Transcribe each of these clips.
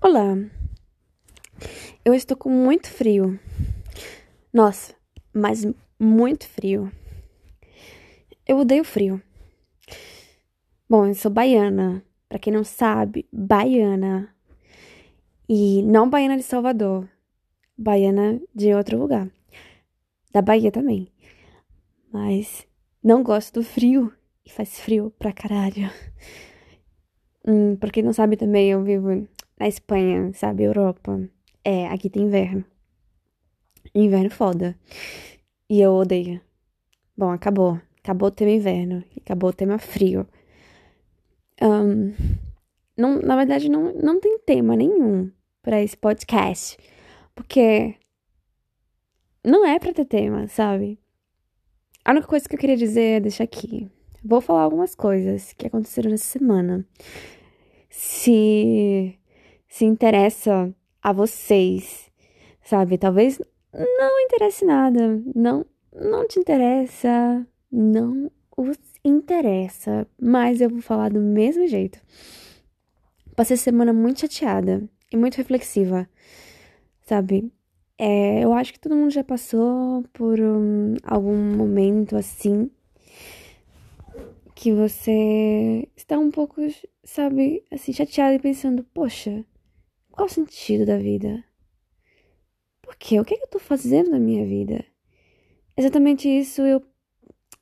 Olá, eu estou com muito frio. Nossa, mas muito frio. Eu odeio frio. Bom, eu sou baiana. Pra quem não sabe, baiana. E não baiana de Salvador. Baiana de outro lugar. Da Bahia também. Mas não gosto do frio. E faz frio pra caralho. Hum, pra quem não sabe também, eu vivo na Espanha, sabe? Europa. É, aqui tem inverno. Inverno foda. E eu odeio. Bom, acabou. Acabou o tema inverno. Acabou o tema frio. Um, não, na verdade, não, não tem tema nenhum para esse podcast. Porque não é pra ter tema, sabe? A única coisa que eu queria dizer é deixar aqui. Vou falar algumas coisas que aconteceram nessa semana. Se se interessa a vocês, sabe? Talvez não interesse nada, não, não te interessa, não os interessa, mas eu vou falar do mesmo jeito. Passei semana muito chateada e muito reflexiva, sabe? É, eu acho que todo mundo já passou por um, algum momento assim que você está um pouco, sabe, assim, chateado e pensando, poxa, qual o sentido da vida? Por quê? O que, é que eu tô fazendo na minha vida? Exatamente isso, eu.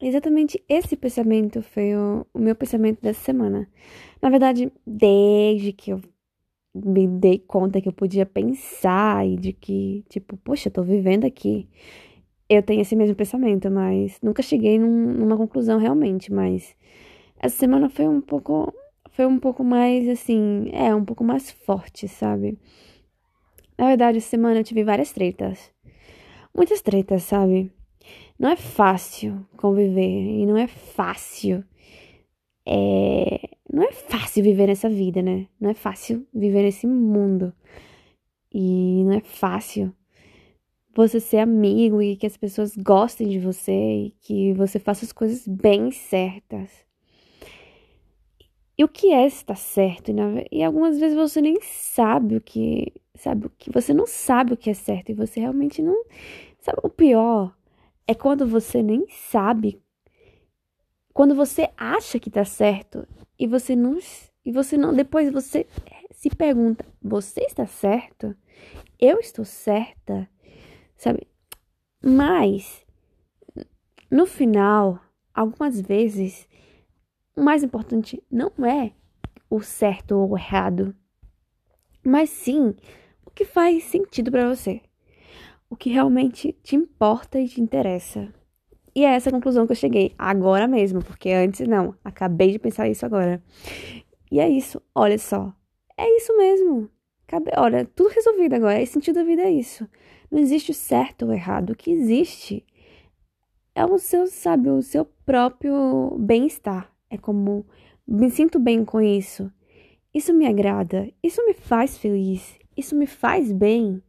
Exatamente esse pensamento foi o, o meu pensamento dessa semana. Na verdade, desde que eu me dei conta que eu podia pensar e de que, tipo, poxa, eu tô vivendo aqui. Eu tenho esse mesmo pensamento, mas nunca cheguei num, numa conclusão realmente. Mas essa semana foi um pouco foi um pouco mais assim, é, um pouco mais forte, sabe? Na verdade, essa semana eu tive várias tretas. Muitas tretas, sabe? Não é fácil conviver e não é fácil. É... Não é fácil viver nessa vida, né? Não é fácil viver nesse mundo. E não é fácil você ser amigo e que as pessoas gostem de você e que você faça as coisas bem certas. E o que é estar certo? E, e algumas vezes você nem sabe o que. Sabe o que. Você não sabe o que é certo. E você realmente não. Sabe o pior? É quando você nem sabe. Quando você acha que tá certo e você não. E você não. Depois você se pergunta: você está certo? Eu estou certa? Sabe? Mas. No final, algumas vezes o mais importante não é o certo ou o errado, mas sim o que faz sentido para você, o que realmente te importa e te interessa. E é essa conclusão que eu cheguei agora mesmo, porque antes não, acabei de pensar isso agora. E é isso, olha só, é isso mesmo. Olha, tudo resolvido agora, o sentido da vida é isso. Não existe certo ou errado, o que existe é o seu, sabe, o seu próprio bem-estar. É como me sinto bem com isso. Isso me agrada. Isso me faz feliz. Isso me faz bem.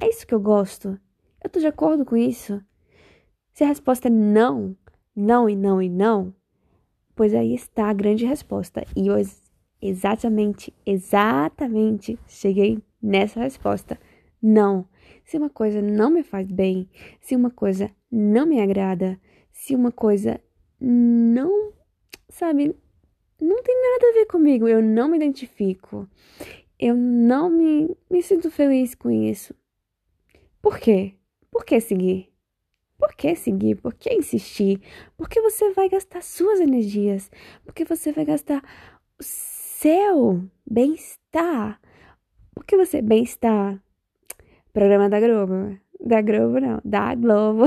É isso que eu gosto. Eu tô de acordo com isso. Se a resposta é não, não e não e não, pois aí está a grande resposta. E eu exatamente, exatamente cheguei nessa resposta. Não. Se uma coisa não me faz bem, se uma coisa não me agrada, se uma coisa não sabe, não tem nada a ver comigo, eu não me identifico. Eu não me, me sinto feliz com isso. Por quê? Por que seguir? Por que seguir? Por que insistir? Porque você vai gastar suas energias. Porque você vai gastar o seu bem-estar. Porque você bem-estar. Programa da Globo. Da Globo não, da Globo.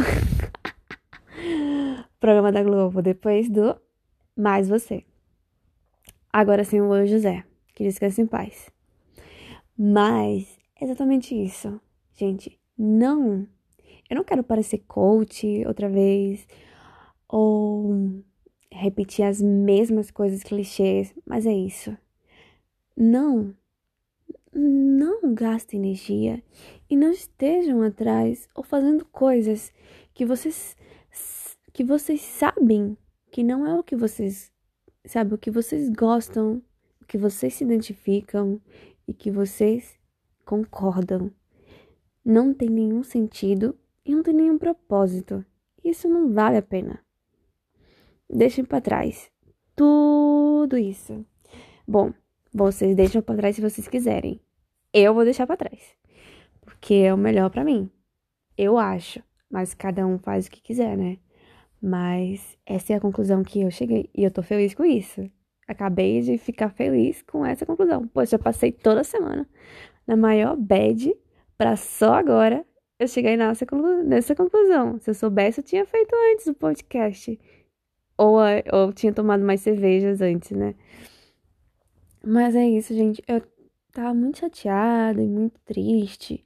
Programa da Globo depois do mais você. Agora sim, o José, que descanse em paz. Mas, exatamente isso. Gente, não. Eu não quero parecer coach outra vez, ou repetir as mesmas coisas clichês, mas é isso. Não. Não gastem energia e não estejam atrás ou fazendo coisas que vocês que vocês sabem que não é o que vocês, sabe, o que vocês gostam, o que vocês se identificam e que vocês concordam. Não tem nenhum sentido e não tem nenhum propósito. Isso não vale a pena. Deixem para trás tudo isso. Bom, vocês deixam para trás se vocês quiserem. Eu vou deixar para trás, porque é o melhor para mim. Eu acho, mas cada um faz o que quiser, né? Mas essa é a conclusão que eu cheguei e eu tô feliz com isso. Acabei de ficar feliz com essa conclusão. Pois eu passei toda semana na maior bad pra só agora eu cheguei nessa, nessa conclusão. Se eu soubesse, eu tinha feito antes o podcast. Ou, ou tinha tomado mais cervejas antes, né? Mas é isso, gente. Eu tava muito chateada e muito triste.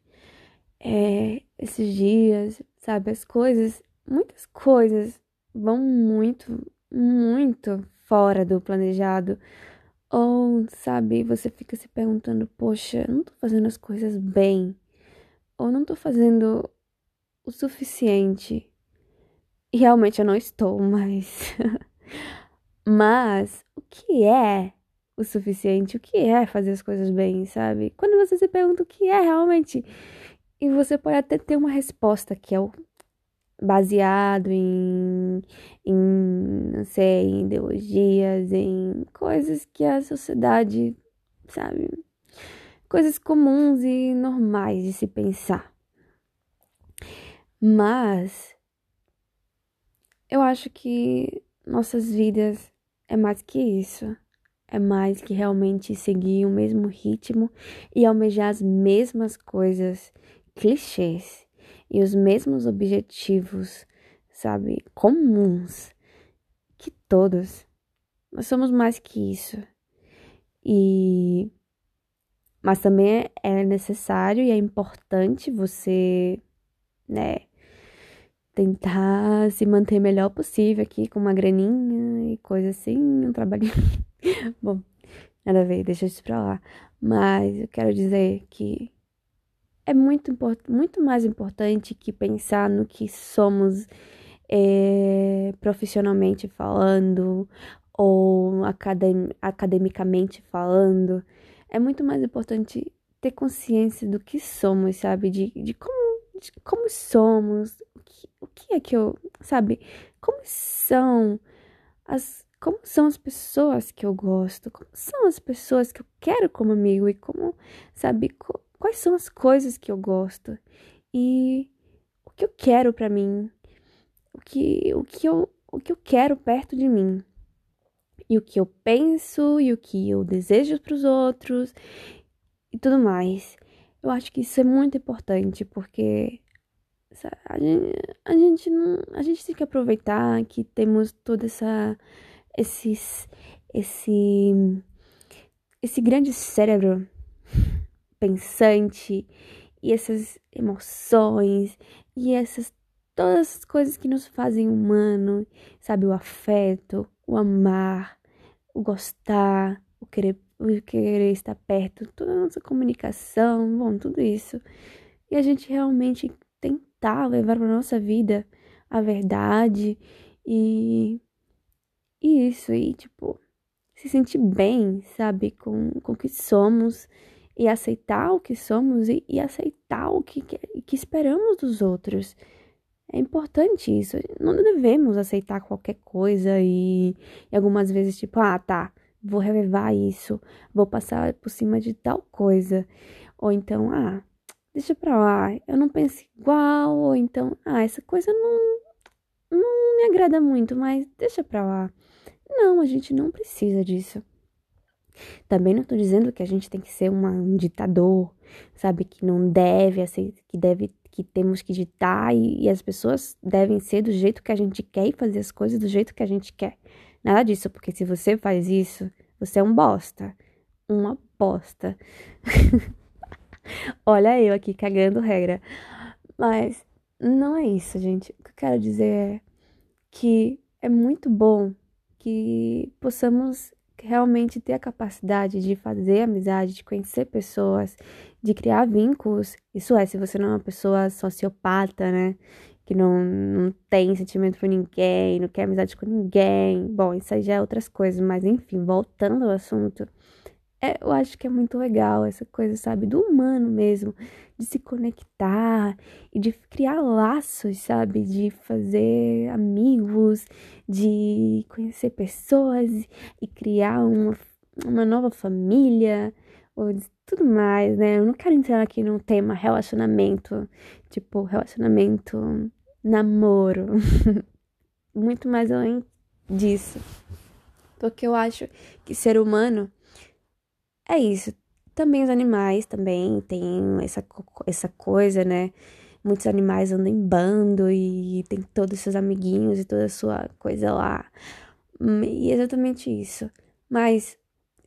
É, esses dias, sabe? As coisas, muitas coisas vão muito, muito fora do planejado. Ou, sabe, você fica se perguntando: poxa, não tô fazendo as coisas bem. Ou não tô fazendo o suficiente. E realmente eu não estou, mas. mas, o que é o suficiente? O que é fazer as coisas bem, sabe? Quando você se pergunta o que é realmente. E você pode até ter uma resposta que é o baseado em, em, não sei, em ideologias, em coisas que a sociedade, sabe, coisas comuns e normais de se pensar. Mas eu acho que nossas vidas é mais que isso. É mais que realmente seguir o mesmo ritmo e almejar as mesmas coisas clichês e os mesmos objetivos, sabe, comuns que todos. Nós somos mais que isso. E mas também é necessário e é importante você, né, tentar se manter melhor possível aqui com uma graninha e coisa assim, um trabalhinho. Bom, nada a ver, deixa isso pra lá. Mas eu quero dizer que é muito, muito mais importante que pensar no que somos é, profissionalmente falando ou academ academicamente falando. É muito mais importante ter consciência do que somos, sabe? De, de, como, de como somos, o que, o que é que eu, sabe? Como são as como são as pessoas que eu gosto, como são as pessoas que eu quero como amigo e como, sabe, quais são as coisas que eu gosto e o que eu quero para mim, o que, o, que eu, o que eu quero perto de mim, e o que eu penso e o que eu desejo para os outros e tudo mais. Eu acho que isso é muito importante porque a gente, a gente não, a gente tem que aproveitar que temos toda essa esses esse esse grande cérebro pensante e essas emoções e essas todas as coisas que nos fazem humano, sabe, o afeto, o amar, o gostar, o querer, o querer estar perto, toda a nossa comunicação, bom, tudo isso. E a gente realmente tentar levar para nossa vida a verdade e, e isso, e tipo, se sentir bem, sabe, com, com o que somos e aceitar o que somos e, e aceitar o que, que, que esperamos dos outros. É importante isso. Não devemos aceitar qualquer coisa e, e, algumas vezes, tipo, ah, tá, vou relevar isso, vou passar por cima de tal coisa. Ou então, ah, deixa pra lá, eu não penso igual. Ou então, ah, essa coisa não, não me agrada muito, mas deixa pra lá. Não, a gente não precisa disso. Também não estou dizendo que a gente tem que ser uma, um ditador, sabe? Que não deve, assim, que deve, que temos que ditar e, e, as pessoas devem ser do jeito que a gente quer e fazer as coisas do jeito que a gente quer. Nada disso, porque se você faz isso, você é um bosta. Uma bosta. Olha eu aqui cagando regra. Mas não é isso, gente. O que eu quero dizer é que é muito bom que possamos realmente ter a capacidade de fazer amizade, de conhecer pessoas, de criar vínculos. Isso é, se você não é uma pessoa sociopata, né? Que não, não tem sentimento por ninguém, não quer amizade com ninguém. Bom, isso aí já é outras coisas, mas enfim, voltando ao assunto, é, eu acho que é muito legal essa coisa, sabe, do humano mesmo, de se conectar e de criar laços, sabe, de fazer amigos, de conhecer pessoas e criar uma, uma nova família, ou de tudo mais, né? Eu não quero entrar aqui num tema relacionamento, tipo, relacionamento, namoro, muito mais além disso. Porque eu acho que ser humano é isso. Também os animais também têm essa, essa coisa, né? Muitos animais andam em bando e tem todos seus amiguinhos e toda a sua coisa lá. E é exatamente isso. Mas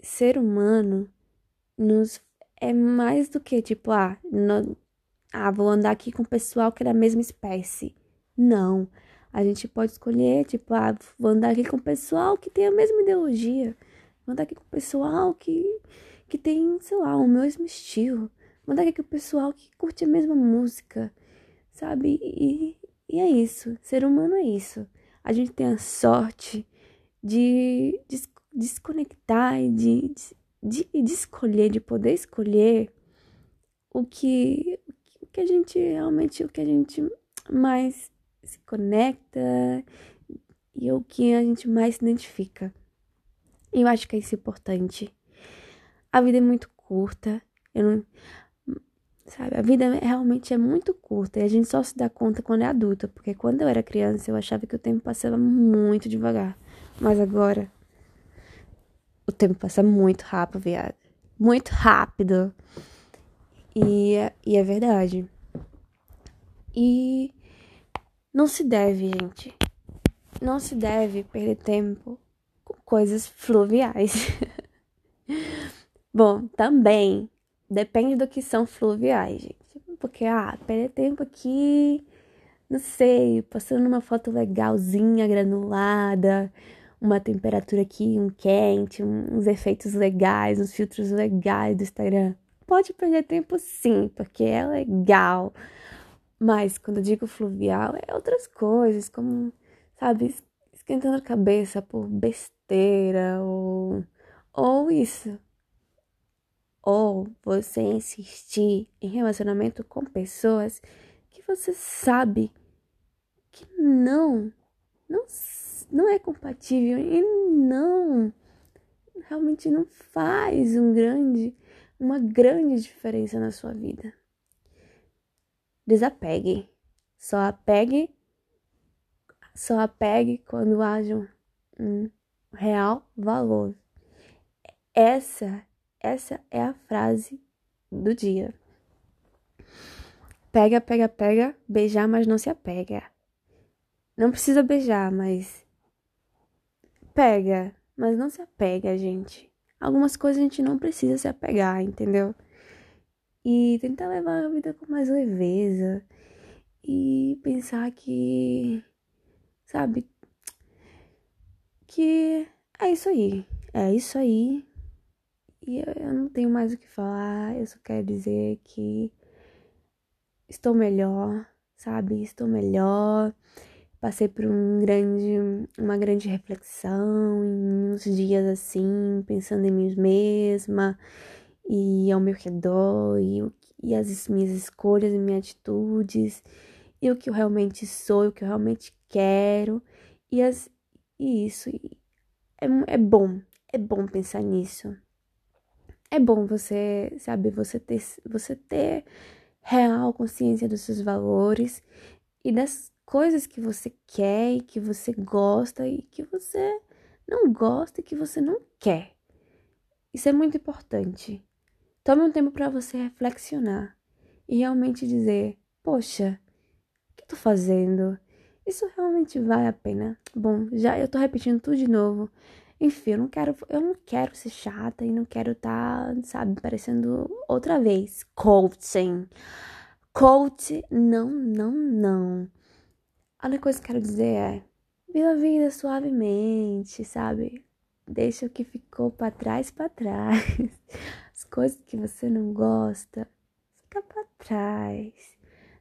ser humano nos é mais do que tipo, ah, não, ah, vou andar aqui com o pessoal que é da mesma espécie. Não. A gente pode escolher, tipo, ah, vou andar aqui com o pessoal que tem a mesma ideologia. Vou andar aqui com o pessoal que que tem, sei lá, o mesmo estilo. Mandar aqui o pessoal que curte a mesma música, sabe? E, e é isso. Ser humano é isso. A gente tem a sorte de, de desconectar e de, de, de, escolher, de poder escolher o que, o que a gente realmente, o que a gente mais se conecta e o que a gente mais se identifica. E eu acho que é isso importante. A vida é muito curta. Eu não. Sabe, a vida realmente é muito curta e a gente só se dá conta quando é adulta, porque quando eu era criança eu achava que o tempo passava muito devagar, mas agora o tempo passa muito rápido, viado. Muito rápido. E, e é verdade. E não se deve, gente. Não se deve perder tempo coisas fluviais. Bom, também depende do que são fluviais, gente. Porque, ah, perder tempo aqui, não sei, passando uma foto legalzinha, granulada, uma temperatura aqui, um quente, uns efeitos legais, uns filtros legais do Instagram. Pode perder tempo sim, porque é legal. Mas quando eu digo fluvial, é outras coisas, como, sabe, esquentando a cabeça por besteira ou, ou isso ou você insistir em relacionamento com pessoas que você sabe que não, não, não é compatível e não realmente não faz um grande, uma grande diferença na sua vida. Desapegue. Só apegue, só apegue quando haja um real valor. Essa essa é a frase do dia. Pega, pega, pega, beijar, mas não se apega. Não precisa beijar, mas pega, mas não se apega, gente. Algumas coisas a gente não precisa se apegar, entendeu? E tentar levar a vida com mais leveza e pensar que, sabe, que é isso aí, é isso aí. E eu não tenho mais o que falar, eu só quero dizer que estou melhor, sabe? Estou melhor. Passei por um grande, uma grande reflexão em uns dias assim, pensando em mim mesma e ao meu redor e, e as minhas escolhas e minhas atitudes e o que eu realmente sou, o que eu realmente quero e, as, e isso é, é bom, é bom pensar nisso é bom você, sabe, você ter, você ter real consciência dos seus valores e das coisas que você quer e que você gosta e que você não gosta e que você não quer. Isso é muito importante. Tome um tempo para você reflexionar e realmente dizer: Poxa, o que tô fazendo? Isso realmente vale a pena? Bom, já eu tô repetindo tudo de novo. Enfim, eu não quero, eu não quero ser chata e não quero estar, tá, sabe, parecendo outra vez coaching. Coach, não, não, não. A única coisa que eu quero dizer é: viva a vida suavemente, sabe? Deixa o que ficou para trás para trás. As coisas que você não gosta, fica para trás,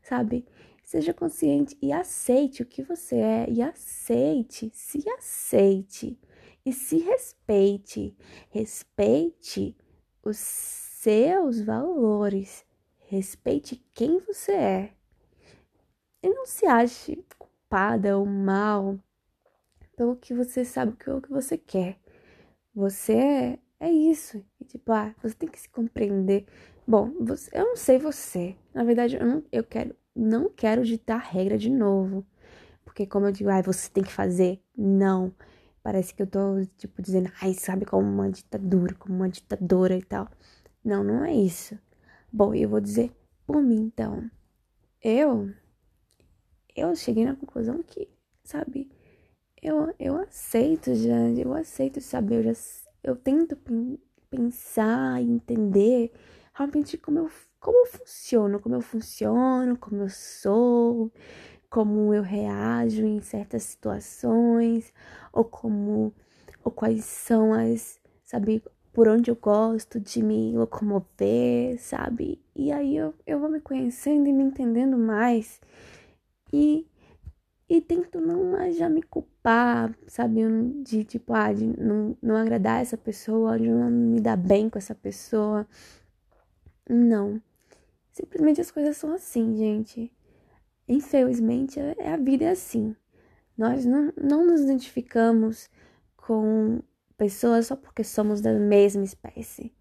sabe? Seja consciente e aceite o que você é e aceite, se aceite e se respeite. Respeite os seus valores, respeite quem você é. E não se ache culpada ou mal pelo que você sabe que é o que você quer. Você é, é isso. E, tipo, ah, você tem que se compreender. Bom, você, eu não sei você. Na verdade, eu não eu quero não quero ditar regra de novo. Porque como eu digo, ai, ah, você tem que fazer. Não. Parece que eu tô, tipo, dizendo, ai, sabe, como uma ditadura, como uma ditadora e tal. Não, não é isso. Bom, eu vou dizer por mim, então. Eu. Eu cheguei na conclusão que, sabe, eu, eu aceito já, eu aceito saber, eu, já, eu tento pensar entender realmente como eu, como eu funciono, como eu funciono, como eu sou, como eu reajo em certas situações, ou como, ou quais são as, sabe, por onde eu gosto de me locomover, sabe? E aí eu, eu vou me conhecendo e me entendendo mais. E, e tento não mais já me culpar, sabe? De tipo, ah, de não, não agradar essa pessoa, de não me dar bem com essa pessoa. Não. Simplesmente as coisas são assim, gente. Infelizmente, é, a vida é assim. Nós não, não nos identificamos com pessoas só porque somos da mesma espécie.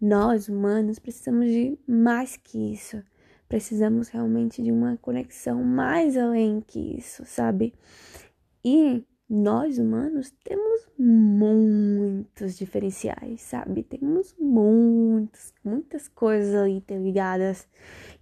Nós, humanos, precisamos de mais que isso. Precisamos realmente de uma conexão mais além que isso, sabe? E nós humanos temos muitos diferenciais, sabe? Temos muitos, muitas coisas ali interligadas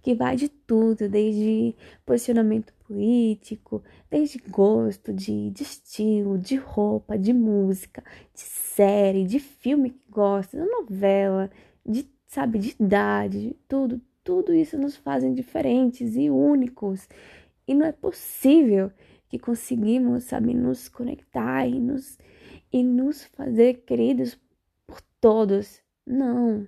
que vai de tudo, desde posicionamento político, desde gosto de, de estilo, de roupa, de música, de série, de filme que gosta, de novela, de, sabe, de idade, de tudo. Tudo isso nos fazem diferentes e únicos. E não é possível que conseguimos, sabe, nos conectar e nos, e nos fazer queridos por todos. Não.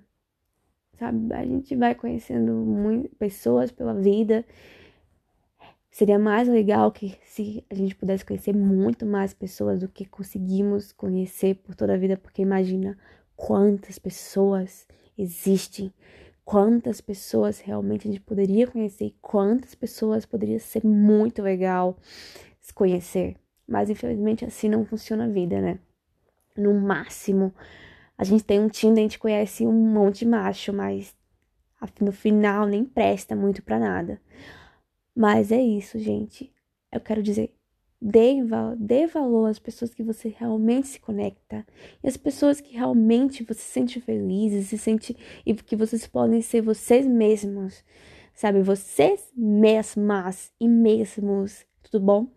Sabe, a gente vai conhecendo muito, pessoas pela vida. Seria mais legal que se a gente pudesse conhecer muito mais pessoas do que conseguimos conhecer por toda a vida, porque imagina quantas pessoas existem, quantas pessoas realmente a gente poderia conhecer, quantas pessoas poderia ser muito legal se conhecer. Mas infelizmente assim não funciona a vida, né? No máximo, a gente tem um Tinder, a gente conhece um monte de macho, mas no final nem presta muito para nada. Mas é isso, gente. Eu quero dizer, dê, dê valor às pessoas que você realmente se conecta. E as pessoas que realmente você se sente feliz, se sente e que vocês podem ser vocês mesmos. Sabe, vocês mesmas e mesmos tudo bom?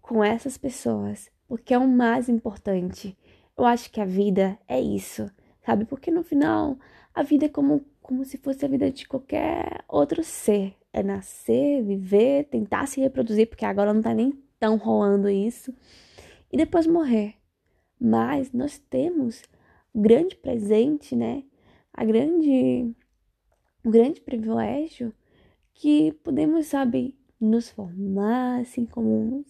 Com essas pessoas, porque é o mais importante. Eu acho que a vida é isso, sabe? Porque no final, a vida é como, como se fosse a vida de qualquer outro ser. É nascer, viver, tentar se reproduzir, porque agora não tá nem tão rolando isso, e depois morrer. Mas nós temos o grande presente, né? A grande, o grande privilégio que podemos, sabe, nos formar assim como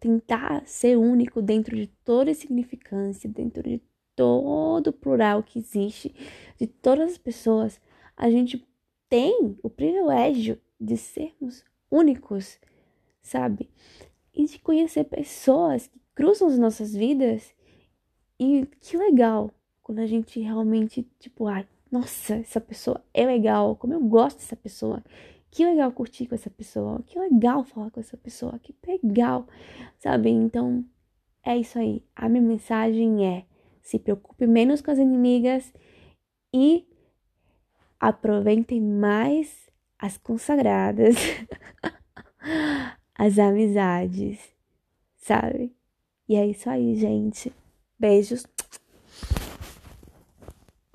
tentar ser único dentro de toda a significância, dentro de todo o plural que existe, de todas as pessoas, a gente tem o privilégio de sermos únicos, sabe? E de conhecer pessoas que cruzam as nossas vidas. E que legal quando a gente realmente, tipo, ai, nossa, essa pessoa é legal, como eu gosto dessa pessoa. Que legal curtir com essa pessoa, que legal falar com essa pessoa, que legal, sabe? Então, é isso aí. A minha mensagem é: se preocupe menos com as inimigas e aproveitem mais as consagradas, as amizades, sabe? E é isso aí, gente. Beijos.